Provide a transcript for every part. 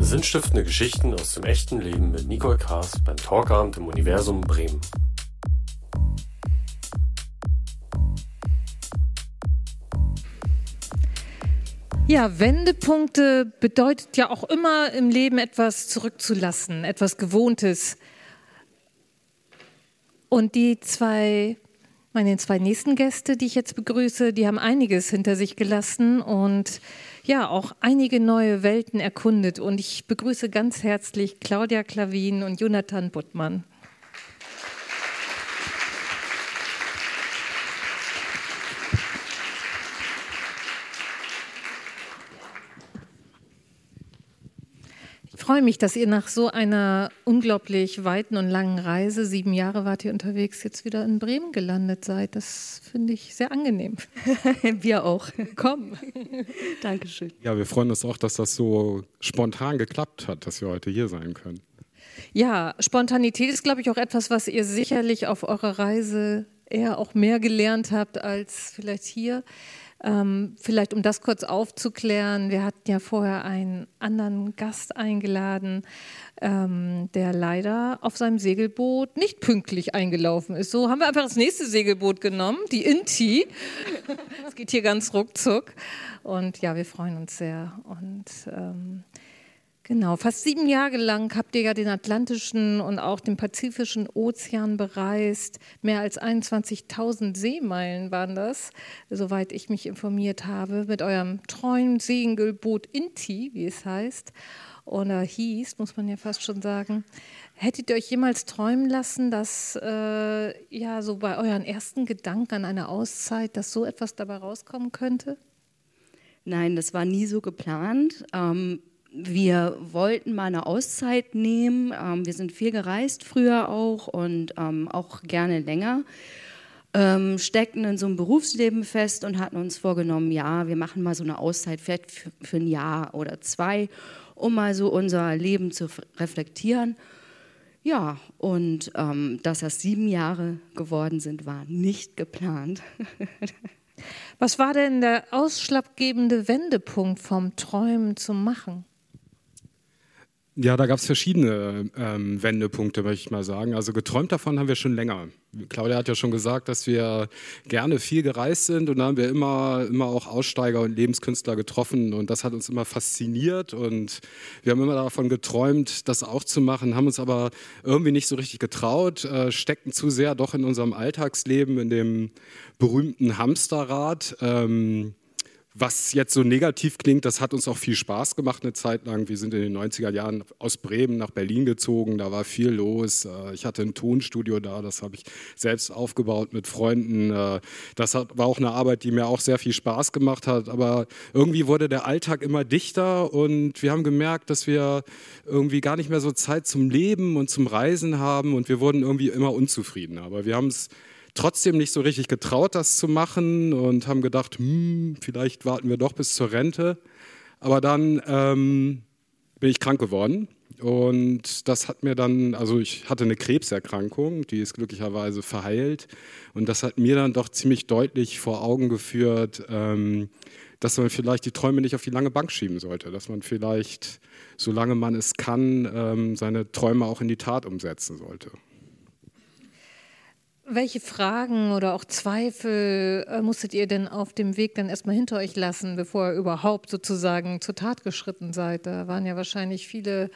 Sinnstiftende Geschichten aus dem echten Leben mit Nicole Kaas beim Talkabend im Universum Bremen. Ja, Wendepunkte bedeutet ja auch immer im Leben etwas zurückzulassen, etwas Gewohntes. Und die zwei, meine zwei nächsten Gäste, die ich jetzt begrüße, die haben einiges hinter sich gelassen und ja, auch einige neue Welten erkundet. Und ich begrüße ganz herzlich Claudia Klavin und Jonathan Buttmann. Freue mich, dass ihr nach so einer unglaublich weiten und langen Reise, sieben Jahre wart ihr unterwegs, jetzt wieder in Bremen gelandet seid. Das finde ich sehr angenehm. wir auch. Komm. Dankeschön. Ja, wir freuen uns auch, dass das so spontan geklappt hat, dass wir heute hier sein können. Ja, Spontanität ist, glaube ich, auch etwas, was ihr sicherlich auf eurer Reise eher auch mehr gelernt habt als vielleicht hier. Ähm, vielleicht um das kurz aufzuklären, wir hatten ja vorher einen anderen Gast eingeladen, ähm, der leider auf seinem Segelboot nicht pünktlich eingelaufen ist. So haben wir einfach das nächste Segelboot genommen, die Inti. Es geht hier ganz ruckzuck. Und ja, wir freuen uns sehr. Und ähm, Genau, fast sieben Jahre lang habt ihr ja den Atlantischen und auch den Pazifischen Ozean bereist. Mehr als 21.000 Seemeilen waren das, soweit ich mich informiert habe, mit eurem treuen Segelboot Inti, wie es heißt, oder hieß, muss man ja fast schon sagen. Hättet ihr euch jemals träumen lassen, dass äh, ja so bei euren ersten Gedanken an eine Auszeit, dass so etwas dabei rauskommen könnte? Nein, das war nie so geplant. Ähm wir wollten mal eine Auszeit nehmen. Ähm, wir sind viel gereist früher auch und ähm, auch gerne länger. Ähm, steckten in so einem Berufsleben fest und hatten uns vorgenommen, ja, wir machen mal so eine Auszeit für, für ein Jahr oder zwei, um mal so unser Leben zu reflektieren. Ja, und ähm, dass das sieben Jahre geworden sind, war nicht geplant. Was war denn der ausschlaggebende Wendepunkt vom Träumen zum Machen? Ja, da gab es verschiedene ähm, Wendepunkte, möchte ich mal sagen. Also geträumt davon haben wir schon länger. Claudia hat ja schon gesagt, dass wir gerne viel gereist sind und da haben wir immer, immer auch Aussteiger und Lebenskünstler getroffen und das hat uns immer fasziniert und wir haben immer davon geträumt, das auch zu machen, haben uns aber irgendwie nicht so richtig getraut, äh, steckten zu sehr doch in unserem Alltagsleben, in dem berühmten Hamsterrad. Ähm, was jetzt so negativ klingt, das hat uns auch viel Spaß gemacht eine Zeit lang. Wir sind in den 90er Jahren aus Bremen nach Berlin gezogen, da war viel los. Äh, ich hatte ein Tonstudio da, das habe ich selbst aufgebaut mit Freunden. Äh, das war auch eine Arbeit, die mir auch sehr viel Spaß gemacht hat. Aber irgendwie wurde der Alltag immer dichter und wir haben gemerkt, dass wir irgendwie gar nicht mehr so Zeit zum Leben und zum Reisen haben und wir wurden irgendwie immer unzufriedener. Aber wir haben es trotzdem nicht so richtig getraut, das zu machen und haben gedacht, hm, vielleicht warten wir doch bis zur Rente. Aber dann ähm, bin ich krank geworden und das hat mir dann, also ich hatte eine Krebserkrankung, die ist glücklicherweise verheilt und das hat mir dann doch ziemlich deutlich vor Augen geführt, ähm, dass man vielleicht die Träume nicht auf die lange Bank schieben sollte, dass man vielleicht, solange man es kann, ähm, seine Träume auch in die Tat umsetzen sollte. Welche Fragen oder auch Zweifel äh, musstet ihr denn auf dem Weg dann erstmal hinter euch lassen, bevor ihr überhaupt sozusagen zur Tat geschritten seid? Da waren ja wahrscheinlich viele,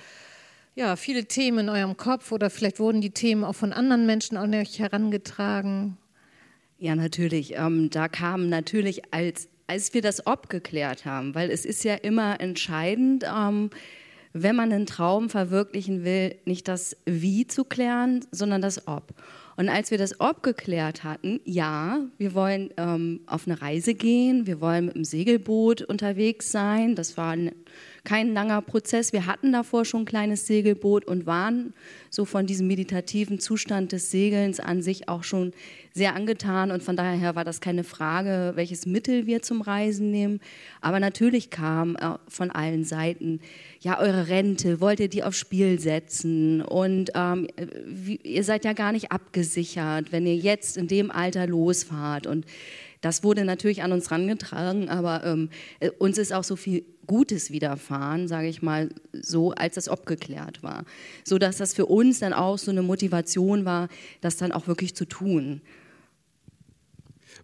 ja, viele Themen in eurem Kopf oder vielleicht wurden die Themen auch von anderen Menschen an euch herangetragen. Ja, natürlich. Ähm, da kam natürlich, als, als wir das Ob geklärt haben, weil es ist ja immer entscheidend, ähm, wenn man einen Traum verwirklichen will, nicht das Wie zu klären, sondern das Ob. Und als wir das Ob geklärt hatten, ja, wir wollen ähm, auf eine Reise gehen, wir wollen mit dem Segelboot unterwegs sein. Das war ein, kein langer Prozess. Wir hatten davor schon ein kleines Segelboot und waren so von diesem meditativen Zustand des Segelns an sich auch schon sehr angetan. Und von daher war das keine Frage, welches Mittel wir zum Reisen nehmen. Aber natürlich kam äh, von allen Seiten, ja, eure Rente, wollt ihr die aufs Spiel setzen? Und ähm, ihr seid ja gar nicht abgesichert, wenn ihr jetzt in dem Alter losfahrt. Und Das wurde natürlich an uns herangetragen, aber ähm, äh, uns ist auch so viel Gutes widerfahren, sage ich mal so, als das abgeklärt war. So dass das für uns dann auch so eine Motivation war, das dann auch wirklich zu tun.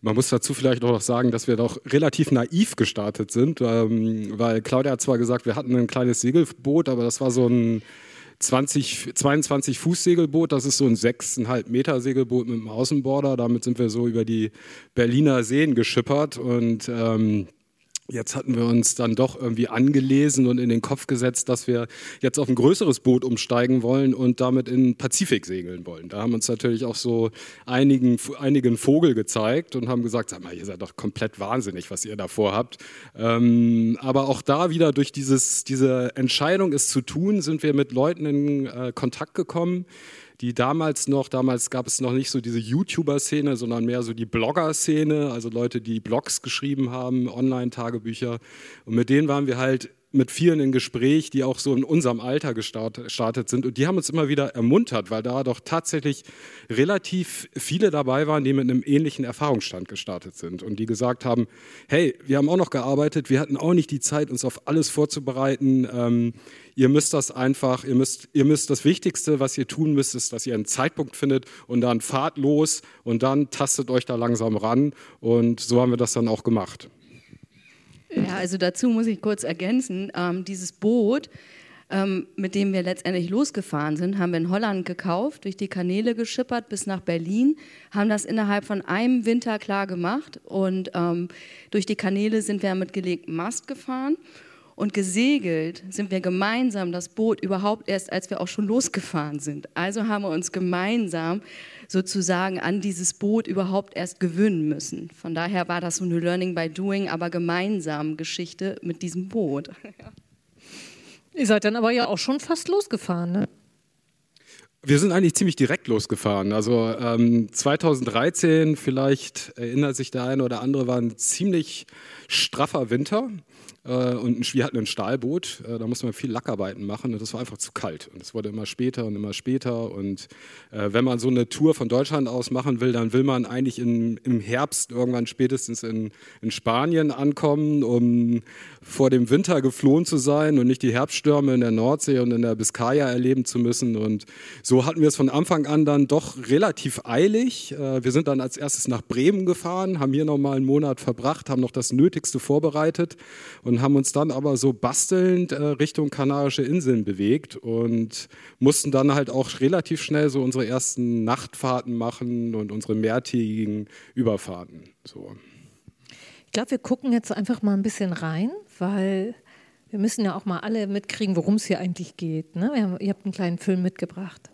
Man muss dazu vielleicht noch sagen, dass wir doch relativ naiv gestartet sind, ähm, weil Claudia hat zwar gesagt, wir hatten ein kleines Segelboot, aber das war so ein 20, 22 Fuß Segelboot, das ist so ein 6,5 Meter Segelboot mit einem Außenborder. Damit sind wir so über die Berliner Seen geschippert und ähm, Jetzt hatten wir uns dann doch irgendwie angelesen und in den Kopf gesetzt, dass wir jetzt auf ein größeres Boot umsteigen wollen und damit in den Pazifik segeln wollen. Da haben uns natürlich auch so einigen, einigen Vogel gezeigt und haben gesagt, sag mal, ihr seid doch komplett wahnsinnig, was ihr davor habt. Ähm, aber auch da wieder durch dieses, diese Entscheidung, es zu tun, sind wir mit Leuten in äh, Kontakt gekommen, die damals noch, damals gab es noch nicht so diese YouTuber-Szene, sondern mehr so die Blogger-Szene, also Leute, die Blogs geschrieben haben, Online-Tagebücher. Und mit denen waren wir halt mit vielen in Gespräch, die auch so in unserem Alter gestartet sind. Und die haben uns immer wieder ermuntert, weil da doch tatsächlich relativ viele dabei waren, die mit einem ähnlichen Erfahrungsstand gestartet sind und die gesagt haben, hey, wir haben auch noch gearbeitet, wir hatten auch nicht die Zeit, uns auf alles vorzubereiten. Ähm, ihr müsst das einfach, ihr müsst, ihr müsst das Wichtigste, was ihr tun müsst, ist, dass ihr einen Zeitpunkt findet und dann fahrt los und dann tastet euch da langsam ran. Und so haben wir das dann auch gemacht. Ja, also dazu muss ich kurz ergänzen, ähm, dieses Boot, ähm, mit dem wir letztendlich losgefahren sind, haben wir in Holland gekauft, durch die Kanäle geschippert bis nach Berlin, haben das innerhalb von einem Winter klar gemacht und ähm, durch die Kanäle sind wir mit gelegtem Mast gefahren und gesegelt sind wir gemeinsam das Boot überhaupt erst, als wir auch schon losgefahren sind. Also haben wir uns gemeinsam sozusagen an dieses Boot überhaupt erst gewöhnen müssen. Von daher war das so eine Learning by Doing, aber gemeinsam Geschichte mit diesem Boot. Ihr seid dann aber ja auch schon fast losgefahren, ne? Wir sind eigentlich ziemlich direkt losgefahren. Also ähm, 2013, vielleicht erinnert sich der eine oder andere, war ein ziemlich straffer Winter. Äh, und wir hatten ein Stahlboot, äh, da musste man viel Lackarbeiten machen und das war einfach zu kalt. Und es wurde immer später und immer später. Und äh, wenn man so eine Tour von Deutschland aus machen will, dann will man eigentlich in, im Herbst irgendwann spätestens in, in Spanien ankommen, um vor dem Winter geflohen zu sein und nicht die Herbststürme in der Nordsee und in der Biskaya erleben zu müssen. Und so hatten wir es von Anfang an dann doch relativ eilig. Wir sind dann als erstes nach Bremen gefahren, haben hier nochmal einen Monat verbracht, haben noch das Nötigste vorbereitet und haben uns dann aber so bastelnd äh, Richtung Kanarische Inseln bewegt und mussten dann halt auch relativ schnell so unsere ersten Nachtfahrten machen und unsere mehrtägigen Überfahrten. So. Ich glaube, wir gucken jetzt einfach mal ein bisschen rein, weil wir müssen ja auch mal alle mitkriegen, worum es hier eigentlich geht. Ne? Haben, ihr habt einen kleinen Film mitgebracht.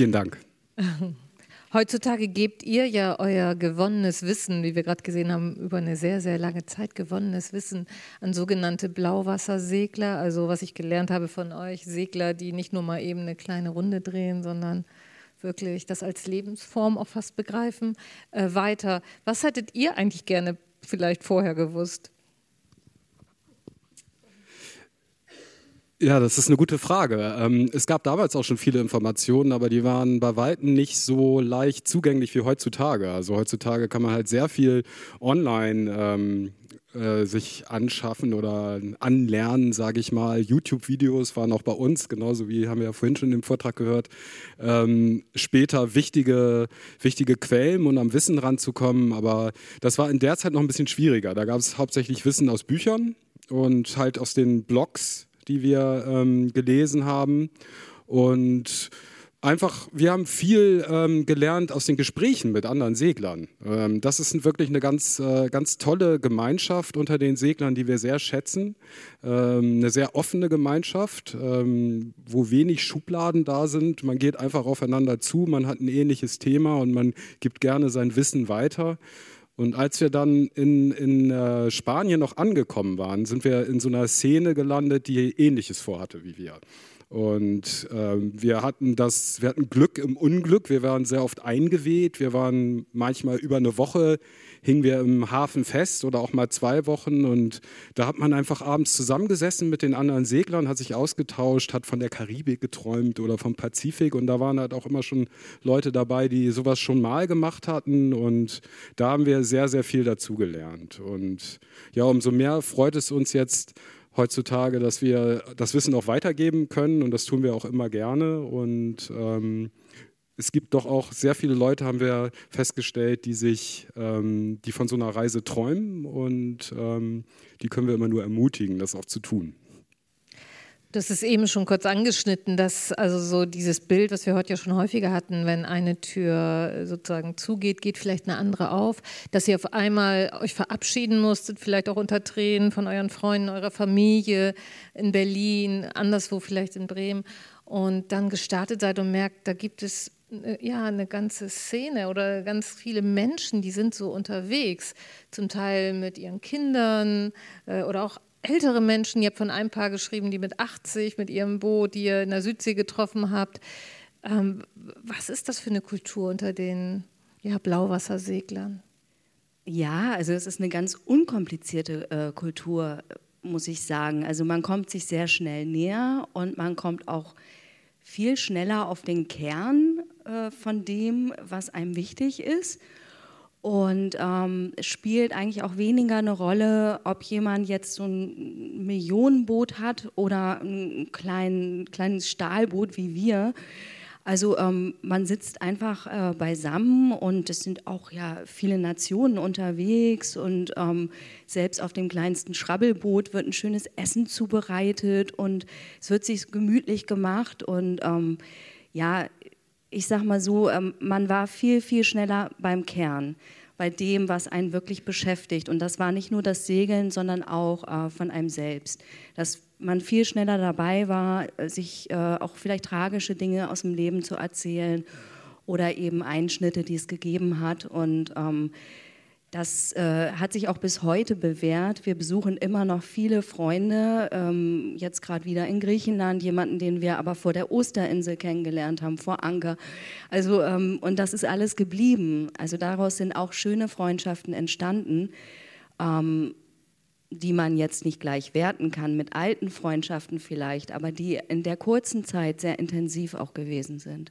Vielen Dank. Heutzutage gebt ihr ja euer gewonnenes Wissen, wie wir gerade gesehen haben, über eine sehr, sehr lange Zeit gewonnenes Wissen an sogenannte Blauwassersegler. Also was ich gelernt habe von euch, Segler, die nicht nur mal eben eine kleine Runde drehen, sondern wirklich das als Lebensform auch fast begreifen. Äh, weiter, was hättet ihr eigentlich gerne vielleicht vorher gewusst? Ja, das ist eine gute Frage. Ähm, es gab damals auch schon viele Informationen, aber die waren bei weitem nicht so leicht zugänglich wie heutzutage. Also heutzutage kann man halt sehr viel online ähm, äh, sich anschaffen oder anlernen, sage ich mal. YouTube-Videos waren auch bei uns, genauso wie haben wir ja vorhin schon im Vortrag gehört. Ähm, später wichtige, wichtige Quellen, um am Wissen ranzukommen. Aber das war in der Zeit noch ein bisschen schwieriger. Da gab es hauptsächlich Wissen aus Büchern und halt aus den Blogs die wir ähm, gelesen haben. Und einfach, wir haben viel ähm, gelernt aus den Gesprächen mit anderen Seglern. Ähm, das ist wirklich eine ganz, äh, ganz tolle Gemeinschaft unter den Seglern, die wir sehr schätzen. Ähm, eine sehr offene Gemeinschaft, ähm, wo wenig Schubladen da sind. Man geht einfach aufeinander zu, man hat ein ähnliches Thema und man gibt gerne sein Wissen weiter. Und als wir dann in, in äh, Spanien noch angekommen waren, sind wir in so einer Szene gelandet, die Ähnliches vorhatte wie wir. Und ähm, wir hatten das, wir hatten Glück im Unglück. Wir waren sehr oft eingeweht. Wir waren manchmal über eine Woche hingen wir im Hafen fest oder auch mal zwei Wochen. Und da hat man einfach abends zusammengesessen mit den anderen Seglern, hat sich ausgetauscht, hat von der Karibik geträumt oder vom Pazifik. Und da waren halt auch immer schon Leute dabei, die sowas schon mal gemacht hatten. Und da haben wir sehr, sehr viel dazugelernt. Und ja, umso mehr freut es uns jetzt, heutzutage, dass wir das Wissen auch weitergeben können und das tun wir auch immer gerne. Und ähm, es gibt doch auch sehr viele Leute, haben wir festgestellt, die sich, ähm, die von so einer Reise träumen und ähm, die können wir immer nur ermutigen, das auch zu tun. Das ist eben schon kurz angeschnitten, dass also so dieses Bild, was wir heute ja schon häufiger hatten, wenn eine Tür sozusagen zugeht, geht vielleicht eine andere auf, dass ihr auf einmal euch verabschieden musstet, vielleicht auch unter Tränen von euren Freunden, eurer Familie in Berlin, anderswo vielleicht in Bremen und dann gestartet seid und merkt, da gibt es äh, ja eine ganze Szene oder ganz viele Menschen, die sind so unterwegs, zum Teil mit ihren Kindern äh, oder auch ältere Menschen, ihr habt von einem Paar geschrieben, die mit 80 mit ihrem Boot, die ihr in der Südsee getroffen habt. Ähm, was ist das für eine Kultur unter den ja, Blauwasserseglern? Ja, also es ist eine ganz unkomplizierte äh, Kultur, muss ich sagen. Also man kommt sich sehr schnell näher und man kommt auch viel schneller auf den Kern äh, von dem, was einem wichtig ist. Und ähm, es spielt eigentlich auch weniger eine Rolle, ob jemand jetzt so ein Millionenboot hat oder ein klein, kleines Stahlboot wie wir. Also ähm, man sitzt einfach äh, beisammen und es sind auch ja viele Nationen unterwegs und ähm, selbst auf dem kleinsten Schrabbelboot wird ein schönes Essen zubereitet und es wird sich gemütlich gemacht und ähm, ja, ich sag mal so, ähm, man war viel, viel schneller beim Kern, bei dem, was einen wirklich beschäftigt. Und das war nicht nur das Segeln, sondern auch äh, von einem selbst. Dass man viel schneller dabei war, sich äh, auch vielleicht tragische Dinge aus dem Leben zu erzählen oder eben Einschnitte, die es gegeben hat. Und ähm, das äh, hat sich auch bis heute bewährt. Wir besuchen immer noch viele Freunde, ähm, jetzt gerade wieder in Griechenland, jemanden, den wir aber vor der Osterinsel kennengelernt haben, vor Anker. Also, ähm, und das ist alles geblieben. Also daraus sind auch schöne Freundschaften entstanden, ähm, die man jetzt nicht gleich werten kann, mit alten Freundschaften vielleicht, aber die in der kurzen Zeit sehr intensiv auch gewesen sind.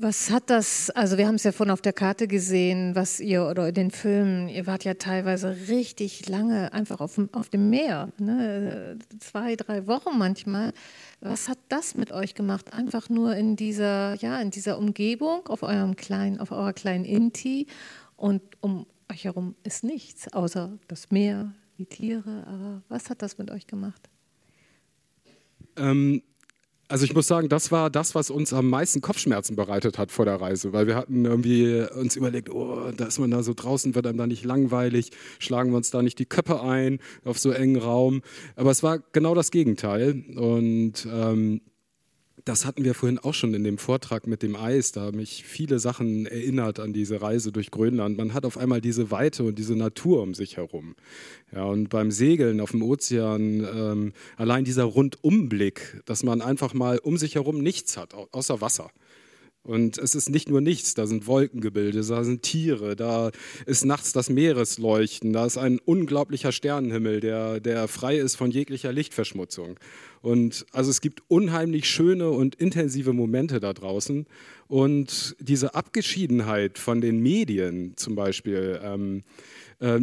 Was hat das, also wir haben es ja vorhin auf der Karte gesehen, was ihr oder in den Filmen, ihr wart ja teilweise richtig lange einfach auf dem, auf dem Meer, ne? zwei, drei Wochen manchmal. Was hat das mit euch gemacht? Einfach nur in dieser, ja, in dieser Umgebung, auf eurem kleinen, auf eurer kleinen Inti und um euch herum ist nichts, außer das Meer, die Tiere. Aber was hat das mit euch gemacht? Ähm, also ich muss sagen, das war das, was uns am meisten Kopfschmerzen bereitet hat vor der Reise, weil wir hatten irgendwie uns überlegt, oh, da ist man da so draußen, wird einem da nicht langweilig, schlagen wir uns da nicht die Köpfe ein auf so engen Raum. Aber es war genau das Gegenteil und ähm, das hatten wir vorhin auch schon in dem Vortrag mit dem Eis, da mich viele Sachen erinnert an diese Reise durch Grönland. Man hat auf einmal diese Weite und diese Natur um sich herum. Ja, und beim Segeln auf dem Ozean, ähm, allein dieser Rundumblick, dass man einfach mal um sich herum nichts hat, außer Wasser. Und es ist nicht nur nichts, da sind Wolkengebilde, da sind Tiere, da ist nachts das Meeresleuchten, da ist ein unglaublicher Sternenhimmel, der, der frei ist von jeglicher Lichtverschmutzung. Und also es gibt unheimlich schöne und intensive Momente da draußen. Und diese Abgeschiedenheit von den Medien zum Beispiel, ähm, äh,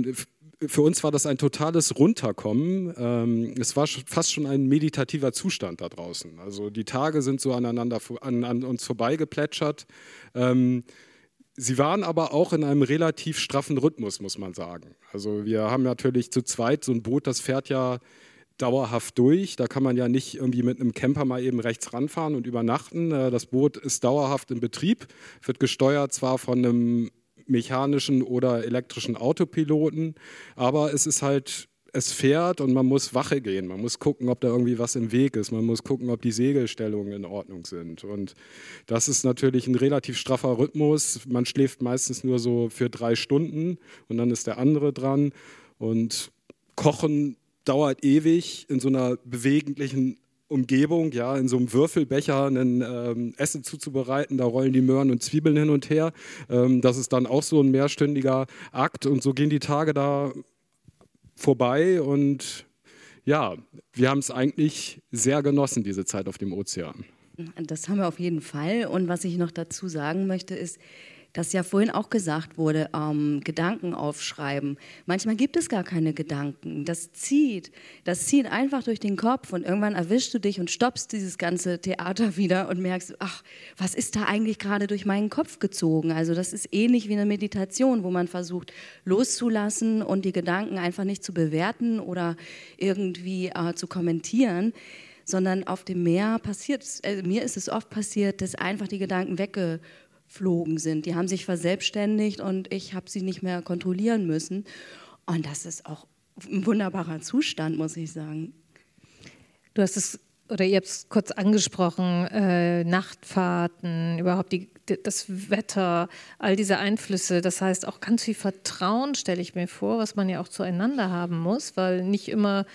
für uns war das ein totales Runterkommen. Ähm, es war fast schon ein meditativer Zustand da draußen. Also die Tage sind so aneinander an, an uns vorbeigeplätschert. Ähm, sie waren aber auch in einem relativ straffen Rhythmus, muss man sagen. Also wir haben natürlich zu zweit so ein Boot, das fährt ja dauerhaft durch. Da kann man ja nicht irgendwie mit einem Camper mal eben rechts ranfahren und übernachten. Äh, das Boot ist dauerhaft in Betrieb, wird gesteuert zwar von einem mechanischen oder elektrischen Autopiloten, aber es ist halt es fährt und man muss Wache gehen. Man muss gucken, ob da irgendwie was im Weg ist. Man muss gucken, ob die Segelstellungen in Ordnung sind. Und das ist natürlich ein relativ straffer Rhythmus. Man schläft meistens nur so für drei Stunden und dann ist der andere dran. Und Kochen dauert ewig in so einer beweglichen Umgebung, ja, in so einem Würfelbecher ein ähm, Essen zuzubereiten, da rollen die Möhren und Zwiebeln hin und her. Ähm, das ist dann auch so ein mehrstündiger Akt und so gehen die Tage da vorbei und ja, wir haben es eigentlich sehr genossen, diese Zeit auf dem Ozean. Das haben wir auf jeden Fall. Und was ich noch dazu sagen möchte, ist, dass ja vorhin auch gesagt wurde, ähm, Gedanken aufschreiben. Manchmal gibt es gar keine Gedanken. Das zieht, das zieht einfach durch den Kopf und irgendwann erwischst du dich und stoppst dieses ganze Theater wieder und merkst, ach, was ist da eigentlich gerade durch meinen Kopf gezogen? Also das ist ähnlich wie eine Meditation, wo man versucht loszulassen und die Gedanken einfach nicht zu bewerten oder irgendwie äh, zu kommentieren sondern auf dem Meer passiert, äh, mir ist es oft passiert, dass einfach die Gedanken wegge geflogen sind. Die haben sich verselbstständigt und ich habe sie nicht mehr kontrollieren müssen. Und das ist auch ein wunderbarer Zustand, muss ich sagen. Du hast es oder ihr habt es kurz angesprochen, äh, Nachtfahrten, überhaupt die, das Wetter, all diese Einflüsse. Das heißt auch ganz viel Vertrauen, stelle ich mir vor, was man ja auch zueinander haben muss, weil nicht immer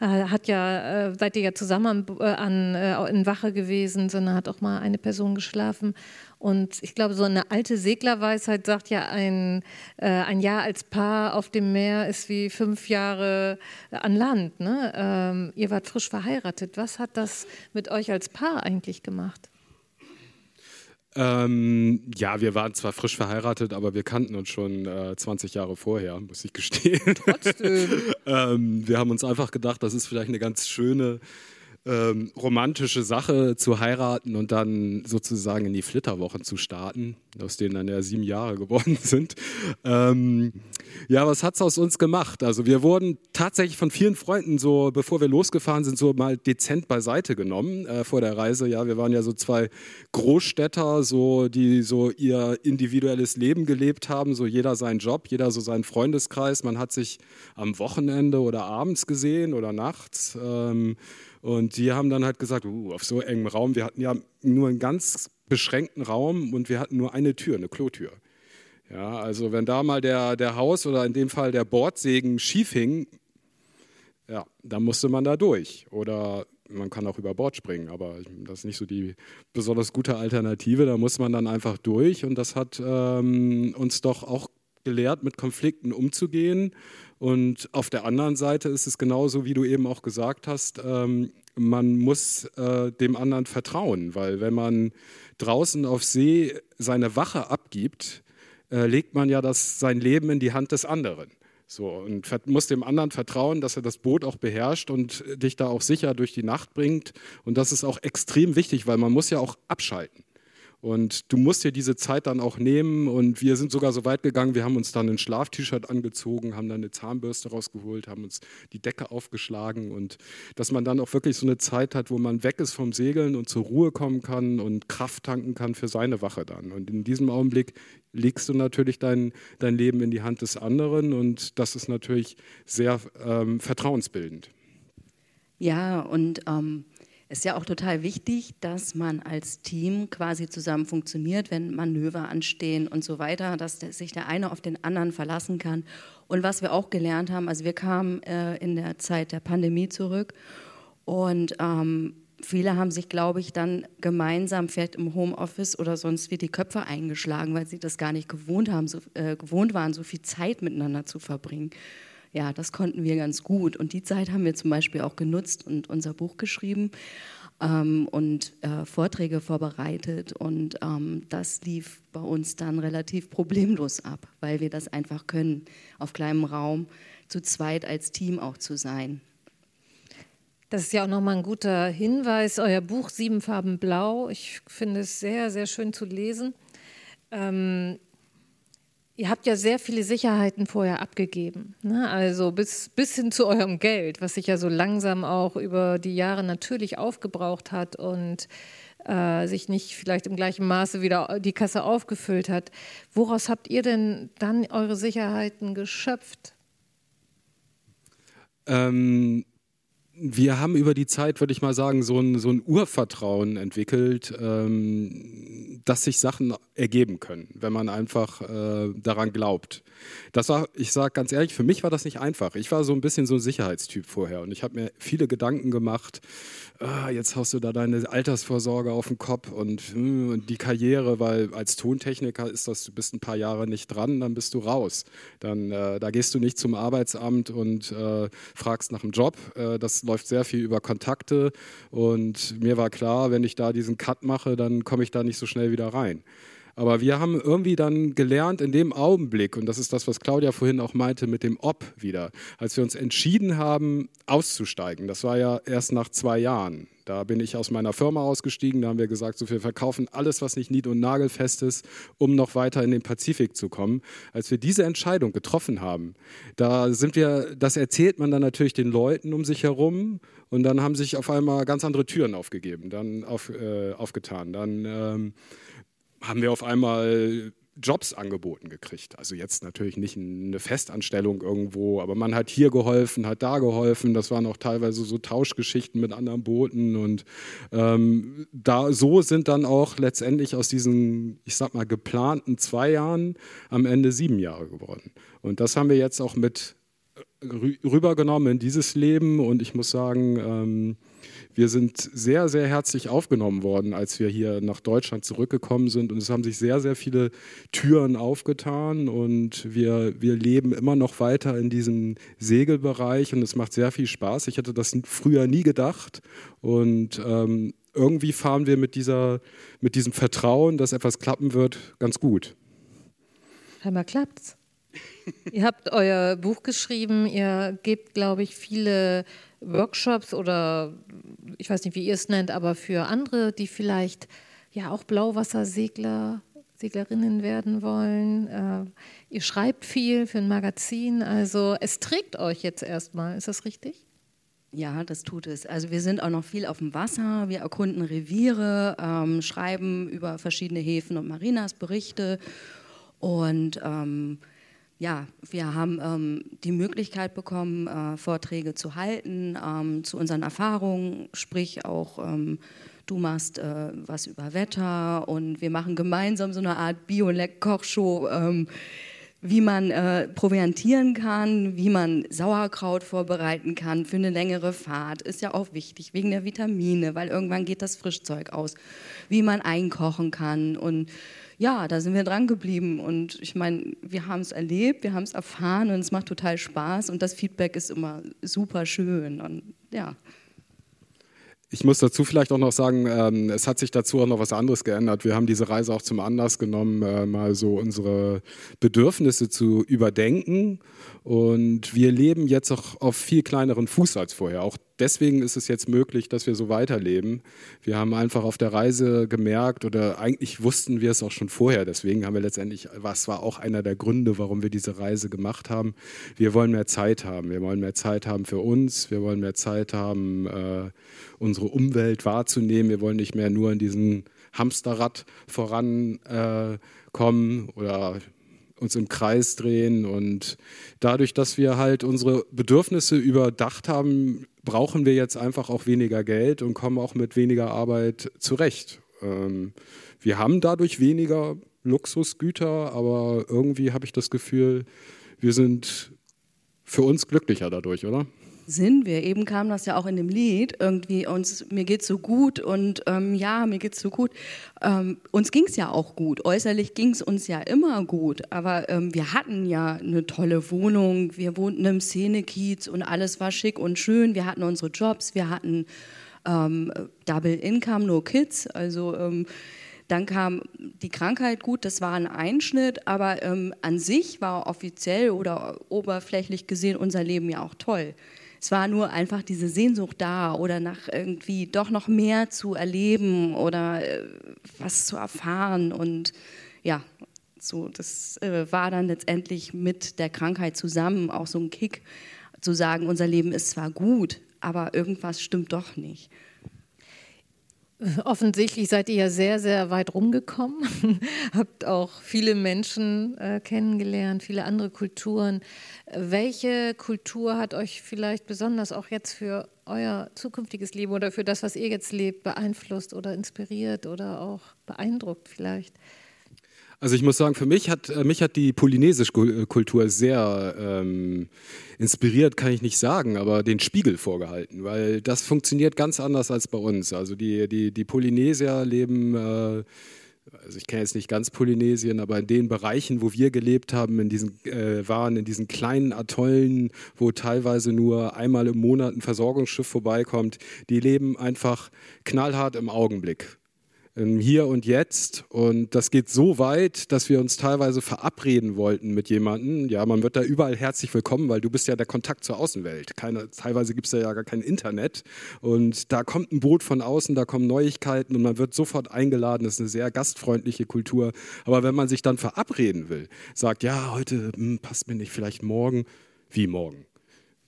äh, hat ja, äh, seid ihr ja zusammen an, äh, an, äh, in Wache gewesen, sondern hat auch mal eine Person geschlafen. Und ich glaube, so eine alte Seglerweisheit sagt ja, ein, äh, ein Jahr als Paar auf dem Meer ist wie fünf Jahre an Land. Ne? Ähm, ihr wart frisch verheiratet. Was hat das mit euch als Paar eigentlich gemacht? Ähm, ja, wir waren zwar frisch verheiratet, aber wir kannten uns schon äh, 20 Jahre vorher, muss ich gestehen. Trotzdem. ähm, wir haben uns einfach gedacht, das ist vielleicht eine ganz schöne ähm, romantische Sache zu heiraten und dann sozusagen in die Flitterwochen zu starten, aus denen dann ja sieben Jahre geworden sind. Ähm, ja, was hat es aus uns gemacht? Also wir wurden tatsächlich von vielen Freunden so, bevor wir losgefahren sind, so mal dezent beiseite genommen äh, vor der Reise. Ja, wir waren ja so zwei Großstädter, so die so ihr individuelles Leben gelebt haben, so jeder seinen Job, jeder so seinen Freundeskreis. Man hat sich am Wochenende oder abends gesehen oder nachts. Ähm, und die haben dann halt gesagt, uh, auf so engem Raum, wir hatten ja nur einen ganz beschränkten Raum und wir hatten nur eine Tür, eine Klotür. Ja, also wenn da mal der, der Haus oder in dem Fall der Bordsegen schief hing, ja, dann musste man da durch. Oder man kann auch über Bord springen, aber das ist nicht so die besonders gute Alternative. Da muss man dann einfach durch und das hat ähm, uns doch auch gelehrt, mit Konflikten umzugehen und auf der anderen Seite ist es genauso, wie du eben auch gesagt hast, ähm, man muss äh, dem anderen vertrauen, weil wenn man draußen auf See seine Wache abgibt, äh, legt man ja das, sein Leben in die Hand des anderen. So, und muss dem anderen vertrauen, dass er das Boot auch beherrscht und dich da auch sicher durch die Nacht bringt. Und das ist auch extrem wichtig, weil man muss ja auch abschalten. Und du musst dir diese Zeit dann auch nehmen. Und wir sind sogar so weit gegangen, wir haben uns dann ein Schlaf-T-Shirt angezogen, haben dann eine Zahnbürste rausgeholt, haben uns die Decke aufgeschlagen. Und dass man dann auch wirklich so eine Zeit hat, wo man weg ist vom Segeln und zur Ruhe kommen kann und Kraft tanken kann für seine Wache dann. Und in diesem Augenblick legst du natürlich dein, dein Leben in die Hand des anderen. Und das ist natürlich sehr ähm, vertrauensbildend. Ja, und ähm, ist ja auch total wichtig, dass man als Team quasi zusammen funktioniert, wenn Manöver anstehen und so weiter, dass sich der eine auf den anderen verlassen kann. Und was wir auch gelernt haben, also wir kamen äh, in der Zeit der Pandemie zurück und ähm, viele haben sich, glaube ich, dann gemeinsam vielleicht im Homeoffice oder sonst wie die Köpfe eingeschlagen, weil sie das gar nicht gewohnt haben, so, äh, gewohnt waren, so viel Zeit miteinander zu verbringen. Ja, das konnten wir ganz gut. Und die Zeit haben wir zum Beispiel auch genutzt und unser Buch geschrieben ähm, und äh, Vorträge vorbereitet. Und ähm, das lief bei uns dann relativ problemlos ab, weil wir das einfach können, auf kleinem Raum zu zweit als Team auch zu sein. Das ist ja auch nochmal ein guter Hinweis. Euer Buch Sieben Farben Blau. Ich finde es sehr, sehr schön zu lesen. Ähm, ihr habt ja sehr viele Sicherheiten vorher abgegeben. Ne? Also bis, bis hin zu eurem Geld, was sich ja so langsam auch über die Jahre natürlich aufgebraucht hat und äh, sich nicht vielleicht im gleichen Maße wieder die Kasse aufgefüllt hat. Woraus habt ihr denn dann eure Sicherheiten geschöpft? Ähm, wir haben über die Zeit, würde ich mal sagen, so ein, so ein Urvertrauen entwickelt, ähm, dass sich Sachen ergeben können, wenn man einfach äh, daran glaubt. Das war, ich sage ganz ehrlich, für mich war das nicht einfach. Ich war so ein bisschen so ein Sicherheitstyp vorher und ich habe mir viele Gedanken gemacht, ah, jetzt hast du da deine Altersvorsorge auf dem Kopf und, hm, und, die Karriere, weil als Tontechniker ist das, du bist ein paar Jahre nicht dran, dann bist du raus. Dann, äh, da gehst du nicht zum Arbeitsamt und äh, fragst nach einem Job. Äh, das läuft sehr viel über Kontakte und mir war klar, wenn ich da diesen Cut mache, dann komme ich da nicht so schnell wieder rein. Aber wir haben irgendwie dann gelernt in dem Augenblick, und das ist das, was Claudia vorhin auch meinte mit dem Ob wieder, als wir uns entschieden haben, auszusteigen, das war ja erst nach zwei Jahren. Da bin ich aus meiner Firma ausgestiegen, da haben wir gesagt, so wir verkaufen alles, was nicht nied- und nagelfest ist, um noch weiter in den Pazifik zu kommen. Als wir diese Entscheidung getroffen haben, da sind wir, das erzählt man dann natürlich den Leuten um sich herum und dann haben sich auf einmal ganz andere Türen aufgegeben, dann auf, äh, aufgetan. Dann ähm, haben wir auf einmal Jobs angeboten gekriegt. Also jetzt natürlich nicht eine Festanstellung irgendwo, aber man hat hier geholfen, hat da geholfen. Das waren auch teilweise so Tauschgeschichten mit anderen Booten und ähm, da so sind dann auch letztendlich aus diesen, ich sag mal, geplanten zwei Jahren am Ende sieben Jahre geworden. Und das haben wir jetzt auch mit rübergenommen in dieses Leben und ich muss sagen, ähm, wir sind sehr, sehr herzlich aufgenommen worden, als wir hier nach Deutschland zurückgekommen sind. Und es haben sich sehr, sehr viele Türen aufgetan. Und wir, wir leben immer noch weiter in diesem Segelbereich. Und es macht sehr viel Spaß. Ich hätte das früher nie gedacht. Und ähm, irgendwie fahren wir mit, dieser, mit diesem Vertrauen, dass etwas klappen wird, ganz gut. Einmal klappt's. ihr habt euer Buch geschrieben, ihr gebt, glaube ich, viele Workshops oder ich weiß nicht, wie ihr es nennt, aber für andere, die vielleicht ja auch Blauwassersegler, Seglerinnen werden wollen. Äh, ihr schreibt viel für ein Magazin, also es trägt euch jetzt erstmal, ist das richtig? Ja, das tut es. Also wir sind auch noch viel auf dem Wasser, wir erkunden Reviere, ähm, schreiben über verschiedene Häfen und Marinas Berichte und ähm, ja, wir haben ähm, die Möglichkeit bekommen, äh, Vorträge zu halten ähm, zu unseren Erfahrungen, sprich auch ähm, du machst äh, was über Wetter und wir machen gemeinsam so eine Art Bio-Kochshow, ähm, wie man äh, proviantieren kann, wie man Sauerkraut vorbereiten kann für eine längere Fahrt, ist ja auch wichtig wegen der Vitamine, weil irgendwann geht das Frischzeug aus, wie man einkochen kann und ja, da sind wir dran geblieben. Und ich meine, wir haben es erlebt, wir haben es erfahren und es macht total Spaß und das Feedback ist immer super schön. Und ja. Ich muss dazu vielleicht auch noch sagen, ähm, es hat sich dazu auch noch was anderes geändert. Wir haben diese Reise auch zum Anlass genommen, äh, mal so unsere Bedürfnisse zu überdenken. Und wir leben jetzt auch auf viel kleineren Fuß als vorher. Auch deswegen ist es jetzt möglich, dass wir so weiterleben. Wir haben einfach auf der Reise gemerkt, oder eigentlich wussten wir es auch schon vorher, deswegen haben wir letztendlich, was war auch einer der Gründe, warum wir diese Reise gemacht haben. Wir wollen mehr Zeit haben. Wir wollen mehr Zeit haben für uns. Wir wollen mehr Zeit haben, äh, unsere Umwelt wahrzunehmen. Wir wollen nicht mehr nur in diesem Hamsterrad vorankommen äh, oder uns im Kreis drehen. Und dadurch, dass wir halt unsere Bedürfnisse überdacht haben, brauchen wir jetzt einfach auch weniger Geld und kommen auch mit weniger Arbeit zurecht. Ähm, wir haben dadurch weniger Luxusgüter, aber irgendwie habe ich das Gefühl, wir sind für uns glücklicher dadurch, oder? Sind wir. Eben kam das ja auch in dem Lied, irgendwie uns, mir geht's so gut und ähm, ja, mir geht's so gut. Ähm, uns ging's ja auch gut. Äußerlich ging's uns ja immer gut, aber ähm, wir hatten ja eine tolle Wohnung, wir wohnten im Szenekiez und alles war schick und schön. Wir hatten unsere Jobs, wir hatten ähm, Double Income, no Kids, also ähm, dann kam die Krankheit, gut, das war ein Einschnitt, aber ähm, an sich war offiziell oder oberflächlich gesehen unser Leben ja auch toll. Es war nur einfach diese Sehnsucht da oder nach irgendwie doch noch mehr zu erleben oder äh, was zu erfahren. Und ja, so, das äh, war dann letztendlich mit der Krankheit zusammen auch so ein Kick, zu sagen, unser Leben ist zwar gut, aber irgendwas stimmt doch nicht. Offensichtlich seid ihr ja sehr, sehr weit rumgekommen, habt auch viele Menschen äh, kennengelernt, viele andere Kulturen. Welche Kultur hat euch vielleicht besonders auch jetzt für euer zukünftiges Leben oder für das, was ihr jetzt lebt, beeinflusst oder inspiriert oder auch beeindruckt vielleicht? Also ich muss sagen, für mich hat äh, mich hat die polynesische äh, Kultur sehr ähm, inspiriert, kann ich nicht sagen, aber den Spiegel vorgehalten, weil das funktioniert ganz anders als bei uns. Also die, die, die Polynesier leben, äh, also ich kenne jetzt nicht ganz Polynesien, aber in den Bereichen, wo wir gelebt haben, in diesen, äh, waren in diesen kleinen Atollen, wo teilweise nur einmal im Monat ein Versorgungsschiff vorbeikommt, die leben einfach knallhart im Augenblick. Hier und Jetzt. Und das geht so weit, dass wir uns teilweise verabreden wollten mit jemandem. Ja, man wird da überall herzlich willkommen, weil du bist ja der Kontakt zur Außenwelt. Keine, teilweise gibt es ja gar kein Internet. Und da kommt ein Boot von außen, da kommen Neuigkeiten und man wird sofort eingeladen. Das ist eine sehr gastfreundliche Kultur. Aber wenn man sich dann verabreden will, sagt, ja, heute hm, passt mir nicht, vielleicht morgen. Wie morgen?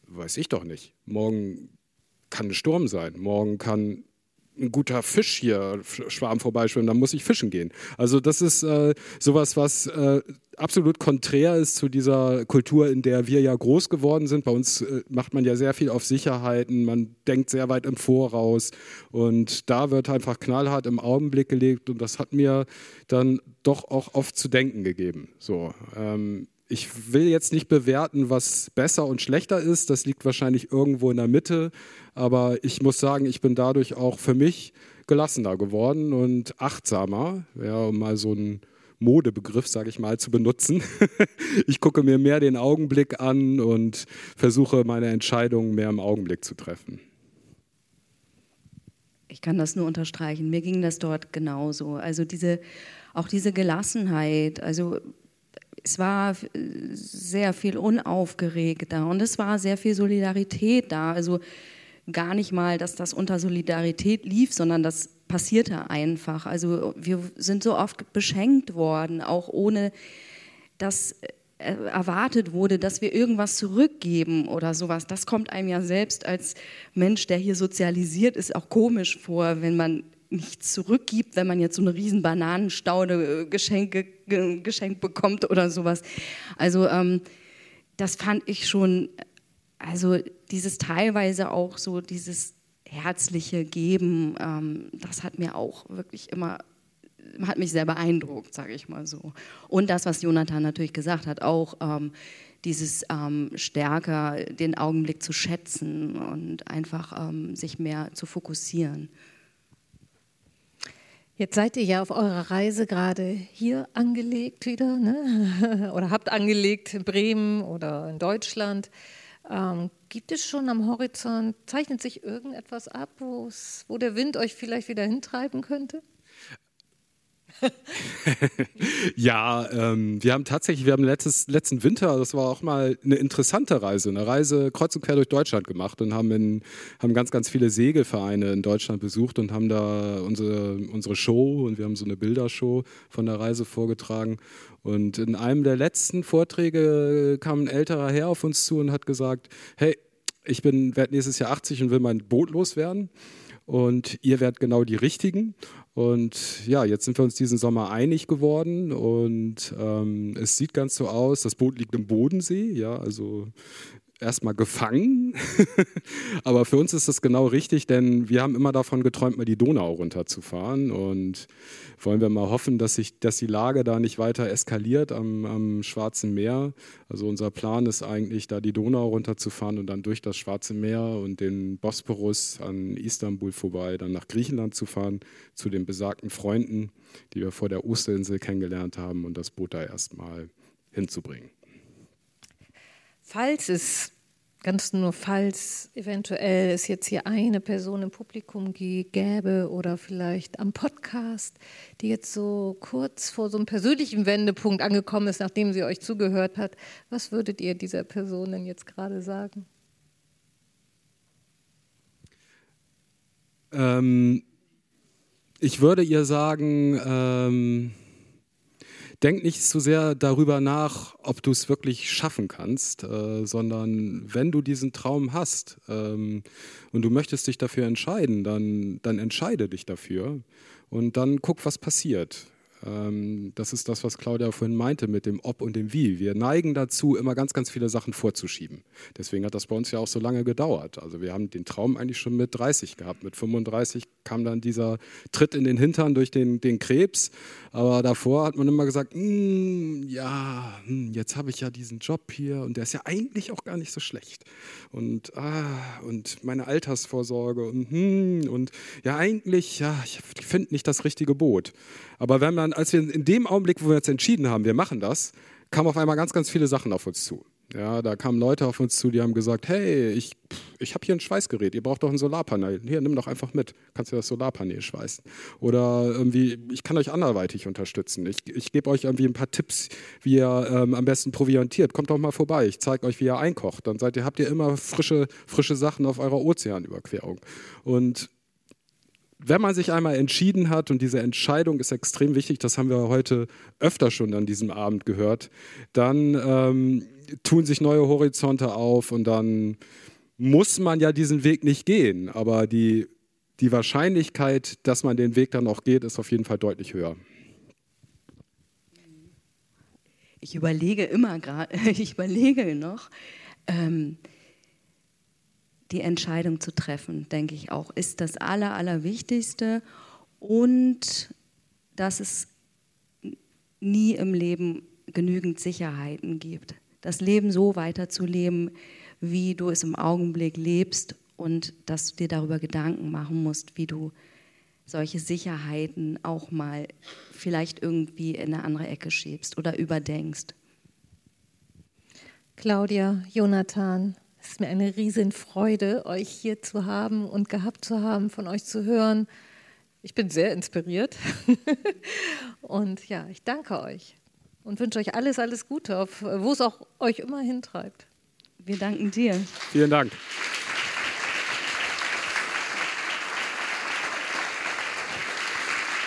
Weiß ich doch nicht. Morgen kann ein Sturm sein. Morgen kann ein guter Fisch hier Schwarm vorbeischwimmen, dann muss ich fischen gehen. Also das ist äh, sowas, was äh, absolut konträr ist zu dieser Kultur, in der wir ja groß geworden sind. Bei uns äh, macht man ja sehr viel auf Sicherheiten, man denkt sehr weit im Voraus und da wird einfach knallhart im Augenblick gelegt und das hat mir dann doch auch oft zu denken gegeben. So, ähm, ich will jetzt nicht bewerten, was besser und schlechter ist. Das liegt wahrscheinlich irgendwo in der Mitte. Aber ich muss sagen, ich bin dadurch auch für mich gelassener geworden und achtsamer, ja, um mal so einen Modebegriff, sage ich mal, zu benutzen. ich gucke mir mehr den Augenblick an und versuche meine Entscheidungen mehr im Augenblick zu treffen. Ich kann das nur unterstreichen. Mir ging das dort genauso. Also diese, auch diese Gelassenheit. Also es war sehr viel unaufgeregter und es war sehr viel Solidarität da. Also gar nicht mal, dass das unter Solidarität lief, sondern das passierte einfach. Also wir sind so oft beschenkt worden, auch ohne dass äh, erwartet wurde, dass wir irgendwas zurückgeben oder sowas. Das kommt einem ja selbst als Mensch, der hier sozialisiert ist, auch komisch vor, wenn man nichts zurückgibt, wenn man jetzt so eine riesen Bananenstaude äh, Geschenke, geschenkt bekommt oder sowas. Also ähm, das fand ich schon, also dieses teilweise auch so dieses herzliche Geben, ähm, das hat mir auch wirklich immer hat mich sehr beeindruckt, sage ich mal so. Und das, was Jonathan natürlich gesagt hat, auch ähm, dieses ähm, stärker den Augenblick zu schätzen und einfach ähm, sich mehr zu fokussieren. Jetzt seid ihr ja auf eurer Reise gerade hier angelegt wieder, ne? oder habt angelegt in Bremen oder in Deutschland. Ähm, gibt es schon am Horizont, zeichnet sich irgendetwas ab, wo der Wind euch vielleicht wieder hintreiben könnte? ja, ähm, wir haben tatsächlich, wir haben letztes, letzten Winter, das war auch mal eine interessante Reise, eine Reise kreuz und quer durch Deutschland gemacht und haben, in, haben ganz, ganz viele Segelvereine in Deutschland besucht und haben da unsere, unsere Show und wir haben so eine Bildershow von der Reise vorgetragen. Und in einem der letzten Vorträge kam ein älterer Herr auf uns zu und hat gesagt, hey, ich bin, werde nächstes Jahr 80 und will mein Boot loswerden. und ihr werdet genau die Richtigen. Und ja, jetzt sind wir uns diesen Sommer einig geworden und ähm, es sieht ganz so aus, das Boot liegt im Bodensee, ja, also erstmal gefangen. Aber für uns ist das genau richtig, denn wir haben immer davon geträumt, mal die Donau runterzufahren. Und wollen wir mal hoffen, dass, sich, dass die Lage da nicht weiter eskaliert am, am Schwarzen Meer. Also unser Plan ist eigentlich, da die Donau runterzufahren und dann durch das Schwarze Meer und den Bosporus an Istanbul vorbei, dann nach Griechenland zu fahren, zu den besagten Freunden, die wir vor der Osterinsel kennengelernt haben und das Boot da erstmal hinzubringen. Falls es, ganz nur falls eventuell es jetzt hier eine Person im Publikum gäbe oder vielleicht am Podcast, die jetzt so kurz vor so einem persönlichen Wendepunkt angekommen ist, nachdem sie euch zugehört hat, was würdet ihr dieser Person denn jetzt gerade sagen? Ähm, ich würde ihr sagen, ähm, denk nicht so sehr darüber nach, ob du es wirklich schaffen kannst, äh, sondern wenn du diesen Traum hast ähm, und du möchtest dich dafür entscheiden, dann, dann entscheide dich dafür und dann guck, was passiert. Ähm, das ist das, was Claudia vorhin meinte mit dem Ob und dem Wie. Wir neigen dazu, immer ganz, ganz viele Sachen vorzuschieben. Deswegen hat das bei uns ja auch so lange gedauert. Also wir haben den Traum eigentlich schon mit 30 gehabt. Mit 35 kam dann dieser Tritt in den Hintern durch den, den Krebs. Aber davor hat man immer gesagt, hm, ja, hm, jetzt habe ich ja diesen Job hier und der ist ja eigentlich auch gar nicht so schlecht. Und, ah, und meine Altersvorsorge und, hm, und ja, eigentlich, ja, ich finde nicht das richtige Boot. Aber wenn man, als wir in dem Augenblick, wo wir uns entschieden haben, wir machen das, kamen auf einmal ganz, ganz viele Sachen auf uns zu. Ja, da kamen Leute auf uns zu, die haben gesagt, hey, ich, ich habe hier ein Schweißgerät, ihr braucht doch ein Solarpanel. Hier, nimm doch einfach mit, kannst du das Solarpanel schweißen. Oder irgendwie, ich kann euch anderweitig unterstützen. Ich, ich gebe euch irgendwie ein paar Tipps, wie ihr ähm, am besten proviantiert. Kommt doch mal vorbei, ich zeige euch, wie ihr einkocht. Dann seid ihr, habt ihr immer frische, frische Sachen auf eurer Ozeanüberquerung. Und wenn man sich einmal entschieden hat, und diese Entscheidung ist extrem wichtig, das haben wir heute öfter schon an diesem Abend gehört, dann ähm, tun sich neue Horizonte auf und dann muss man ja diesen Weg nicht gehen. Aber die, die Wahrscheinlichkeit, dass man den Weg dann auch geht, ist auf jeden Fall deutlich höher. Ich überlege immer gerade, ich überlege noch, ähm, die Entscheidung zu treffen, denke ich auch, ist das Aller, Allerwichtigste. Und dass es nie im Leben genügend Sicherheiten gibt. Das Leben so weiterzuleben, wie du es im Augenblick lebst und dass du dir darüber Gedanken machen musst, wie du solche Sicherheiten auch mal vielleicht irgendwie in eine andere Ecke schiebst oder überdenkst. Claudia, Jonathan, es ist mir eine Riesenfreude, euch hier zu haben und gehabt zu haben, von euch zu hören. Ich bin sehr inspiriert. und ja, ich danke euch und wünsche euch alles, alles Gute, wo es auch euch immer hintreibt. Wir danken dir. Vielen Dank.